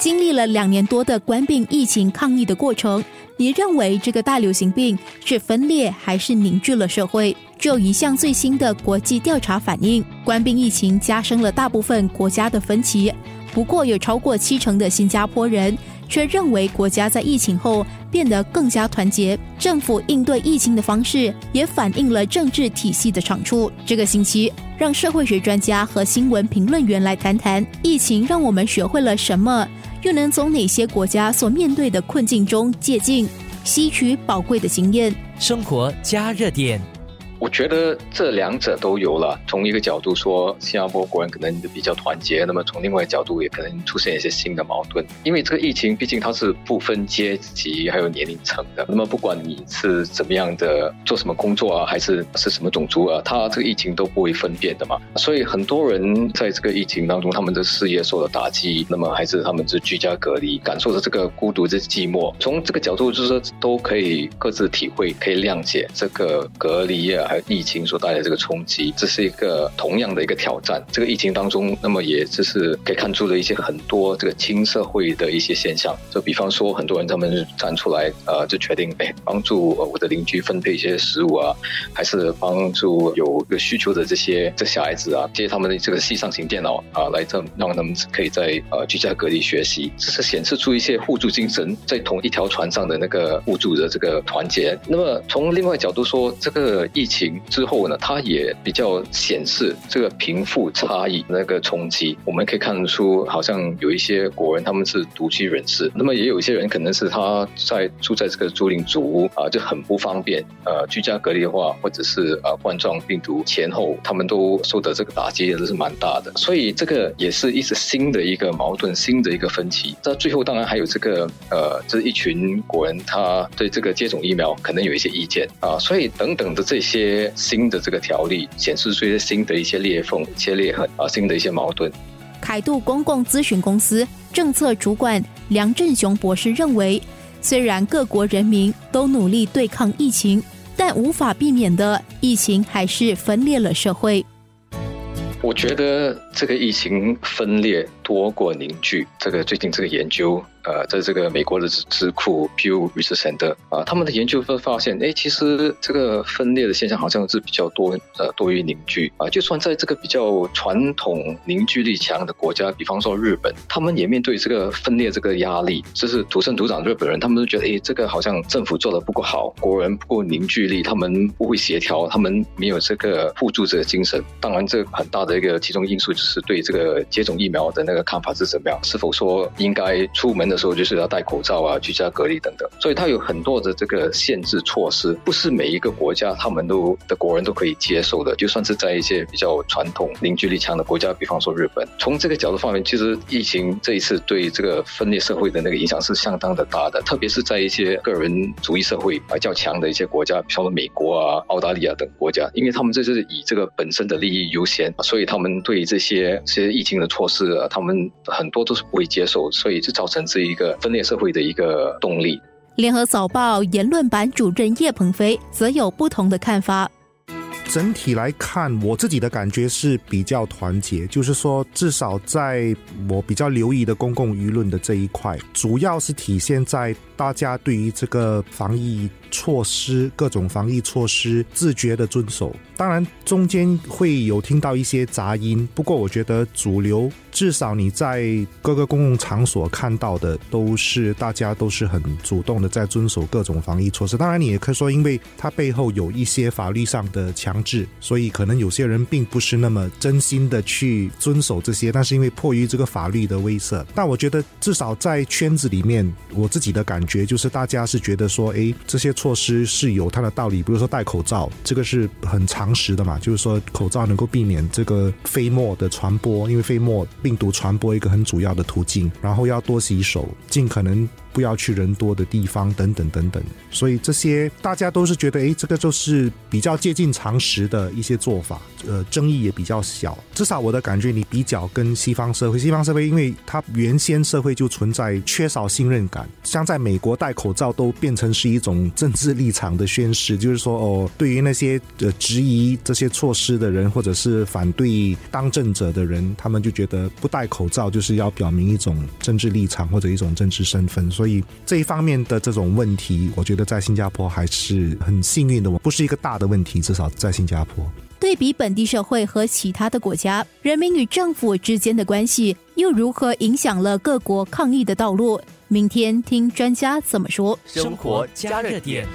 经历了两年多的官病疫情抗疫的过程，你认为这个大流行病是分裂还是凝聚了社会？就一项最新的国际调查反映，官病疫情加深了大部分国家的分歧。不过，有超过七成的新加坡人却认为国家在疫情后变得更加团结。政府应对疫情的方式也反映了政治体系的长处。这个星期，让社会学专家和新闻评论员来谈谈疫情让我们学会了什么。又能从哪些国家所面对的困境中借鉴，吸取宝贵的经验？生活加热点。我觉得这两者都有了。从一个角度说，新加坡国人可能比较团结；那么从另外一个角度，也可能出现一些新的矛盾。因为这个疫情，毕竟它是不分阶级还有年龄层的。那么不管你是怎么样的，做什么工作啊，还是是什么种族啊，它这个疫情都不会分辨的嘛。所以很多人在这个疫情当中，他们的事业受到打击，那么还是他们是居家隔离，感受着这个孤独、这寂寞。从这个角度，就是说都可以各自体会，可以谅解这个隔离啊。还有疫情所带来这个冲击，这是一个同样的一个挑战。这个疫情当中，那么也就是可以看出了一些很多这个亲社会的一些现象。就比方说，很多人他们站出来，呃，就决定哎帮助我的邻居分配一些食物啊，还是帮助有有需求的这些这小孩子啊，借他们的这个系上型电脑啊，来这让他们可以在呃居家隔离学习，这是显示出一些互助精神，在同一条船上的那个互助的这个团结。那么从另外角度说，这个疫情。之后呢，它也比较显示这个贫富差异那个冲击。我们可以看得出，好像有一些国人他们是独居人士，那么也有一些人可能是他在住在这个租赁住屋啊，就很不方便。呃，居家隔离的话，或者是呃冠状病毒前后，他们都受的这个打击也是蛮大的。所以这个也是一直新的一个矛盾，新的一个分歧。那最后，当然还有这个呃，这一群国人他对这个接种疫苗可能有一些意见啊，所以等等的这些。新的这个条例显示出一些新的一些裂缝、一些裂痕啊，新的一些矛盾。凯度公共咨询公司政策主管梁振雄博士认为，虽然各国人民都努力对抗疫情，但无法避免的，疫情还是分裂了社会。我觉得这个疫情分裂多过凝聚，这个最近这个研究。呃，在这个美国的智库 Pew Research Center 啊，他们的研究会发现，哎，其实这个分裂的现象好像是比较多，呃，多于凝聚啊。就算在这个比较传统凝聚力强的国家，比方说日本，他们也面对这个分裂这个压力，就是土生土长日本人，他们都觉得，哎，这个好像政府做的不够好，国人不够凝聚力，他们不会协调，他们没有这个互助者精神。当然，这很大的一个其中因素是对这个接种疫苗的那个看法是怎么样，是否说应该出门。的时候就是要戴口罩啊，居家隔离等等，所以它有很多的这个限制措施，不是每一个国家他们都的国人都可以接受的。就算是在一些比较传统凝聚力强的国家，比方说日本，从这个角度方面，其实疫情这一次对这个分裂社会的那个影响是相当的大的，特别是在一些个人主义社会比较强的一些国家，比方说美国啊、澳大利亚等国家，因为他们这是以这个本身的利益优先，所以他们对这些这些疫情的措施啊，他们很多都是不会接受，所以就造成这。一个分裂社会的一个动力。联合早报言论版主任叶鹏飞则有不同的看法。整体来看，我自己的感觉是比较团结，就是说，至少在我比较留意的公共舆论的这一块，主要是体现在大家对于这个防疫。措施各种防疫措施自觉的遵守，当然中间会有听到一些杂音，不过我觉得主流至少你在各个公共场所看到的都是大家都是很主动的在遵守各种防疫措施。当然你也可以说，因为它背后有一些法律上的强制，所以可能有些人并不是那么真心的去遵守这些，但是因为迫于这个法律的威慑，但我觉得至少在圈子里面，我自己的感觉就是大家是觉得说，哎，这些。措施是有它的道理，比如说戴口罩，这个是很常识的嘛，就是说口罩能够避免这个飞沫的传播，因为飞沫病毒传播一个很主要的途径，然后要多洗手，尽可能不要去人多的地方等等等等。所以这些大家都是觉得，哎，这个就是比较接近常识的一些做法，呃，争议也比较小。至少我的感觉，你比较跟西方社会，西方社会因为它原先社会就存在缺少信任感，像在美国戴口罩都变成是一种政治立场的宣示，就是说哦，对于那些呃质疑这些措施的人，或者是反对当政者的人，他们就觉得不戴口罩就是要表明一种政治立场或者一种政治身份。所以这一方面的这种问题，我觉得在新加坡还是很幸运的，不是一个大的问题，至少在新加坡。对比本地社会和其他的国家，人民与政府之间的关系又如何影响了各国抗疫的道路？明天听专家怎么说。生活加热点。